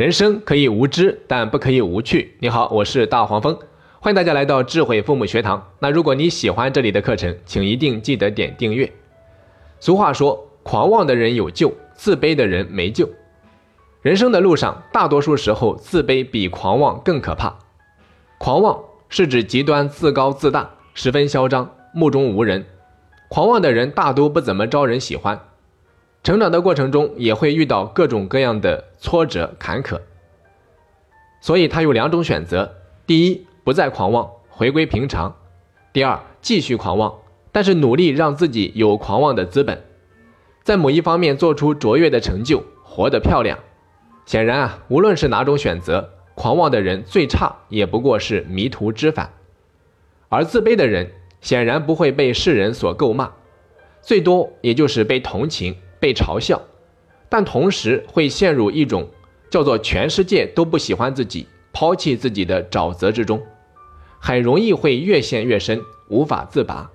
人生可以无知，但不可以无趣。你好，我是大黄蜂，欢迎大家来到智慧父母学堂。那如果你喜欢这里的课程，请一定记得点订阅。俗话说，狂妄的人有救，自卑的人没救。人生的路上，大多数时候，自卑比狂妄更可怕。狂妄是指极端自高自大，十分嚣张，目中无人。狂妄的人大多不怎么招人喜欢。成长的过程中也会遇到各种各样的挫折坎坷，所以他有两种选择：第一，不再狂妄，回归平常；第二，继续狂妄，但是努力让自己有狂妄的资本，在某一方面做出卓越的成就，活得漂亮。显然啊，无论是哪种选择，狂妄的人最差也不过是迷途知返，而自卑的人显然不会被世人所诟骂，最多也就是被同情。被嘲笑，但同时会陷入一种叫做“全世界都不喜欢自己，抛弃自己的”沼泽之中，很容易会越陷越深，无法自拔，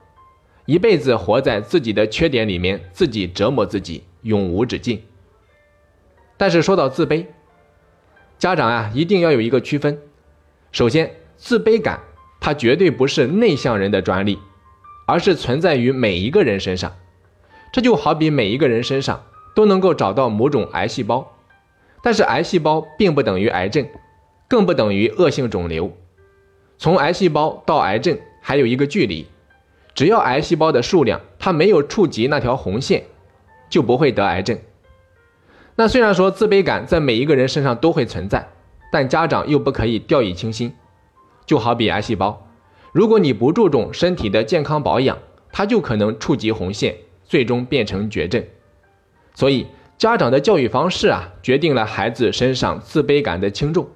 一辈子活在自己的缺点里面，自己折磨自己，永无止境。但是说到自卑，家长啊，一定要有一个区分。首先，自卑感它绝对不是内向人的专利，而是存在于每一个人身上。这就好比每一个人身上都能够找到某种癌细胞，但是癌细胞并不等于癌症，更不等于恶性肿瘤。从癌细胞到癌症还有一个距离，只要癌细胞的数量它没有触及那条红线，就不会得癌症。那虽然说自卑感在每一个人身上都会存在，但家长又不可以掉以轻心。就好比癌细胞，如果你不注重身体的健康保养，它就可能触及红线。最终变成绝症，所以家长的教育方式啊，决定了孩子身上自卑感的轻重。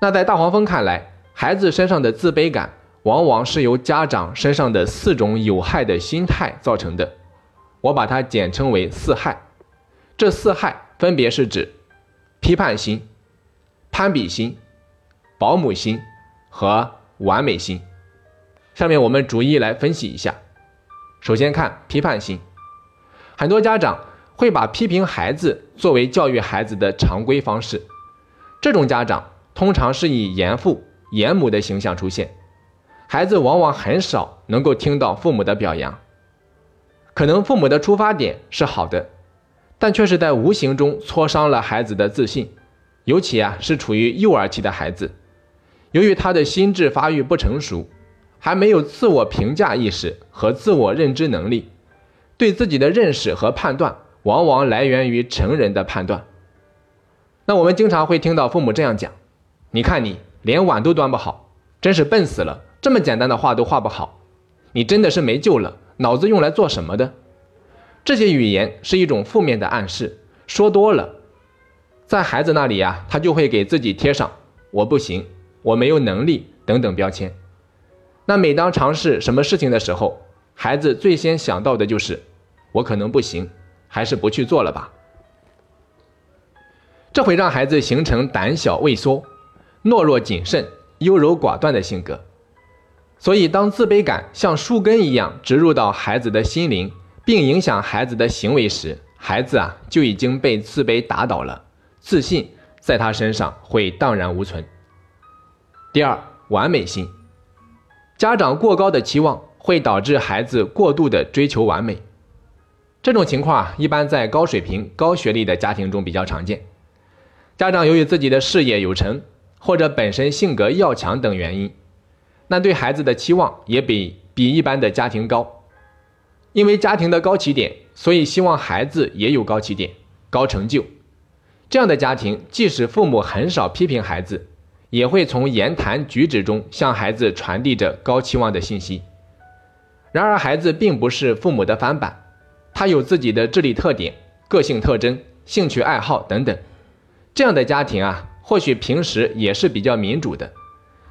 那在大黄蜂看来，孩子身上的自卑感，往往是由家长身上的四种有害的心态造成的。我把它简称为四害。这四害分别是指批判心、攀比心、保姆心和完美心。下面我们逐一来分析一下。首先看批判性，很多家长会把批评孩子作为教育孩子的常规方式。这种家长通常是以严父严母的形象出现，孩子往往很少能够听到父母的表扬。可能父母的出发点是好的，但却是在无形中挫伤了孩子的自信。尤其啊是处于幼儿期的孩子，由于他的心智发育不成熟。还没有自我评价意识和自我认知能力，对自己的认识和判断往往来源于成人的判断。那我们经常会听到父母这样讲：“你看你连碗都端不好，真是笨死了！这么简单的画都画不好，你真的是没救了，脑子用来做什么的？”这些语言是一种负面的暗示，说多了，在孩子那里呀，他就会给自己贴上“我不行”“我没有能力”等等标签。那每当尝试什么事情的时候，孩子最先想到的就是我可能不行，还是不去做了吧。这会让孩子形成胆小畏缩、懦弱谨慎、优柔寡断的性格。所以，当自卑感像树根一样植入到孩子的心灵，并影响孩子的行为时，孩子啊就已经被自卑打倒了，自信在他身上会荡然无存。第二，完美性。家长过高的期望会导致孩子过度的追求完美，这种情况，一般在高水平、高学历的家庭中比较常见。家长由于自己的事业有成，或者本身性格要强等原因，那对孩子的期望也比比一般的家庭高。因为家庭的高起点，所以希望孩子也有高起点、高成就。这样的家庭，即使父母很少批评孩子。也会从言谈举止中向孩子传递着高期望的信息。然而，孩子并不是父母的翻版，他有自己的智力特点、个性特征、兴趣爱好等等。这样的家庭啊，或许平时也是比较民主的，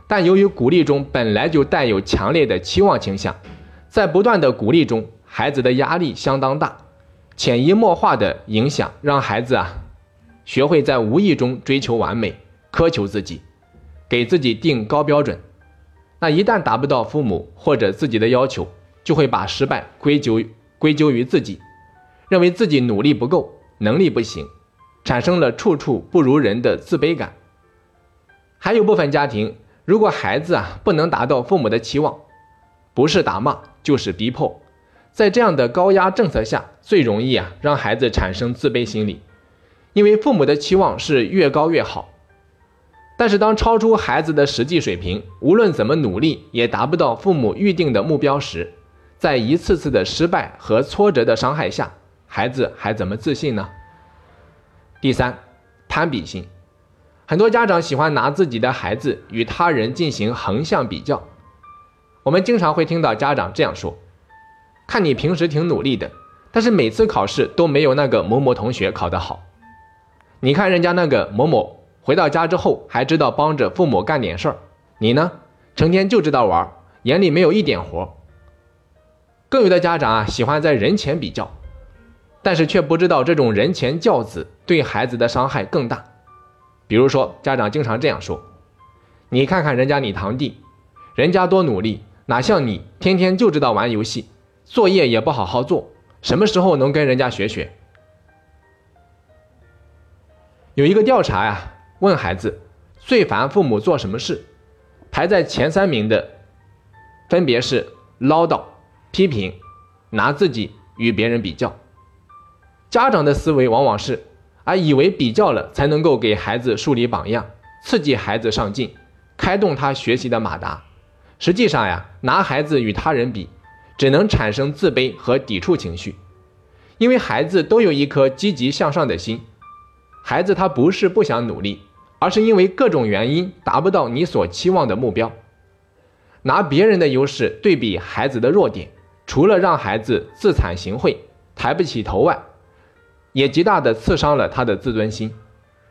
但由于鼓励中本来就带有强烈的期望倾向，在不断的鼓励中，孩子的压力相当大，潜移默化的影响让孩子啊，学会在无意中追求完美，苛求自己。给自己定高标准，那一旦达不到父母或者自己的要求，就会把失败归咎归咎于自己，认为自己努力不够，能力不行，产生了处处不如人的自卑感。还有部分家庭，如果孩子啊不能达到父母的期望，不是打骂就是逼迫，在这样的高压政策下，最容易啊让孩子产生自卑心理，因为父母的期望是越高越好。但是当超出孩子的实际水平，无论怎么努力也达不到父母预定的目标时，在一次次的失败和挫折的伤害下，孩子还怎么自信呢？第三，攀比心，很多家长喜欢拿自己的孩子与他人进行横向比较。我们经常会听到家长这样说：“看你平时挺努力的，但是每次考试都没有那个某某同学考得好。你看人家那个某某。”回到家之后还知道帮着父母干点事儿，你呢，成天就知道玩，眼里没有一点活。更有的家长啊喜欢在人前比较，但是却不知道这种人前教子对孩子的伤害更大。比如说，家长经常这样说：“你看看人家你堂弟，人家多努力，哪像你天天就知道玩游戏，作业也不好好做，什么时候能跟人家学学？”有一个调查呀。问孩子最烦父母做什么事，排在前三名的分别是唠叨、批评、拿自己与别人比较。家长的思维往往是啊，以为比较了才能够给孩子树立榜样，刺激孩子上进，开动他学习的马达。实际上呀，拿孩子与他人比，只能产生自卑和抵触情绪，因为孩子都有一颗积极向上的心。孩子他不是不想努力。而是因为各种原因达不到你所期望的目标，拿别人的优势对比孩子的弱点，除了让孩子自惭形秽、抬不起头外，也极大的刺伤了他的自尊心。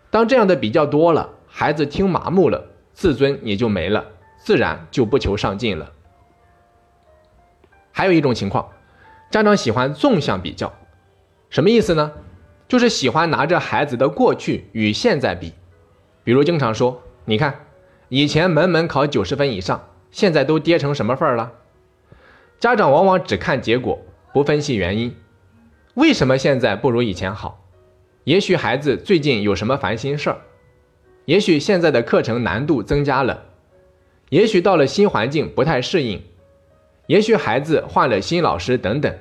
当这样的比较多了，孩子听麻木了，自尊也就没了，自然就不求上进了。还有一种情况，家长喜欢纵向比较，什么意思呢？就是喜欢拿着孩子的过去与现在比。比如经常说，你看，以前门门考九十分以上，现在都跌成什么份儿了？家长往往只看结果，不分析原因。为什么现在不如以前好？也许孩子最近有什么烦心事儿，也许现在的课程难度增加了，也许到了新环境不太适应，也许孩子换了新老师等等。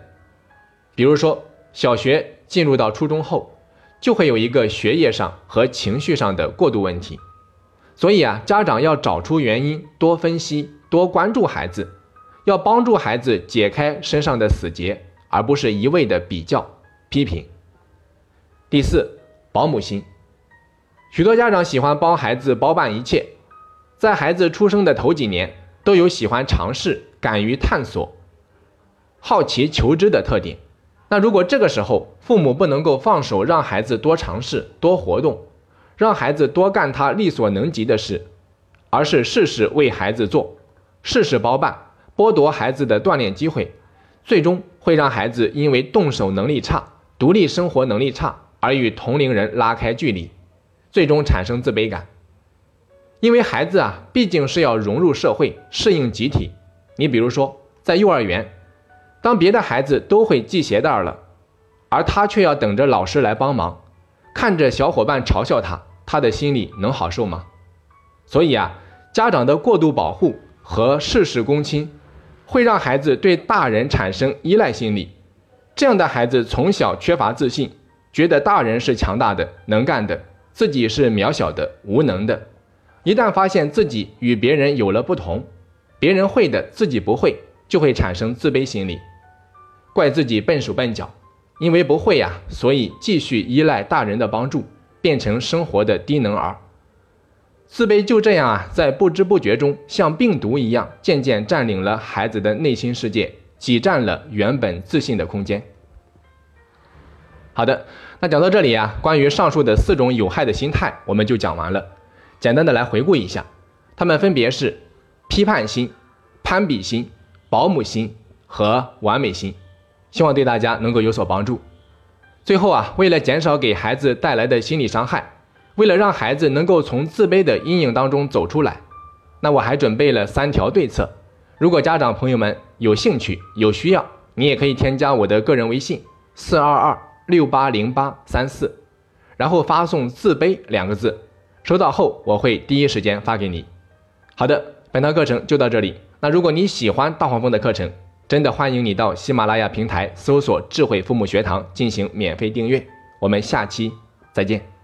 比如说，小学进入到初中后。就会有一个学业上和情绪上的过渡问题，所以啊，家长要找出原因，多分析，多关注孩子，要帮助孩子解开身上的死结，而不是一味的比较、批评。第四，保姆心，许多家长喜欢帮孩子包办一切，在孩子出生的头几年，都有喜欢尝试、敢于探索、好奇求知的特点。那如果这个时候父母不能够放手让孩子多尝试、多活动，让孩子多干他力所能及的事，而是事事为孩子做，事事包办，剥夺孩子的锻炼机会，最终会让孩子因为动手能力差、独立生活能力差而与同龄人拉开距离，最终产生自卑感。因为孩子啊，毕竟是要融入社会、适应集体。你比如说在幼儿园。当别的孩子都会系鞋带了，而他却要等着老师来帮忙，看着小伙伴嘲笑他，他的心里能好受吗？所以啊，家长的过度保护和事事躬亲，会让孩子对大人产生依赖心理。这样的孩子从小缺乏自信，觉得大人是强大的、能干的，自己是渺小的、无能的。一旦发现自己与别人有了不同，别人会的自己不会，就会产生自卑心理。怪自己笨手笨脚，因为不会呀，所以继续依赖大人的帮助，变成生活的低能儿。自卑就这样啊，在不知不觉中像病毒一样，渐渐占领了孩子的内心世界，挤占了原本自信的空间。好的，那讲到这里啊，关于上述的四种有害的心态，我们就讲完了。简单的来回顾一下，它们分别是批判心、攀比心、保姆心和完美心。希望对大家能够有所帮助。最后啊，为了减少给孩子带来的心理伤害，为了让孩子能够从自卑的阴影当中走出来，那我还准备了三条对策。如果家长朋友们有兴趣、有需要，你也可以添加我的个人微信：四二二六八零八三四，然后发送“自卑”两个字，收到后我会第一时间发给你。好的，本堂课程就到这里。那如果你喜欢大黄蜂的课程，真的欢迎你到喜马拉雅平台搜索“智慧父母学堂”进行免费订阅。我们下期再见。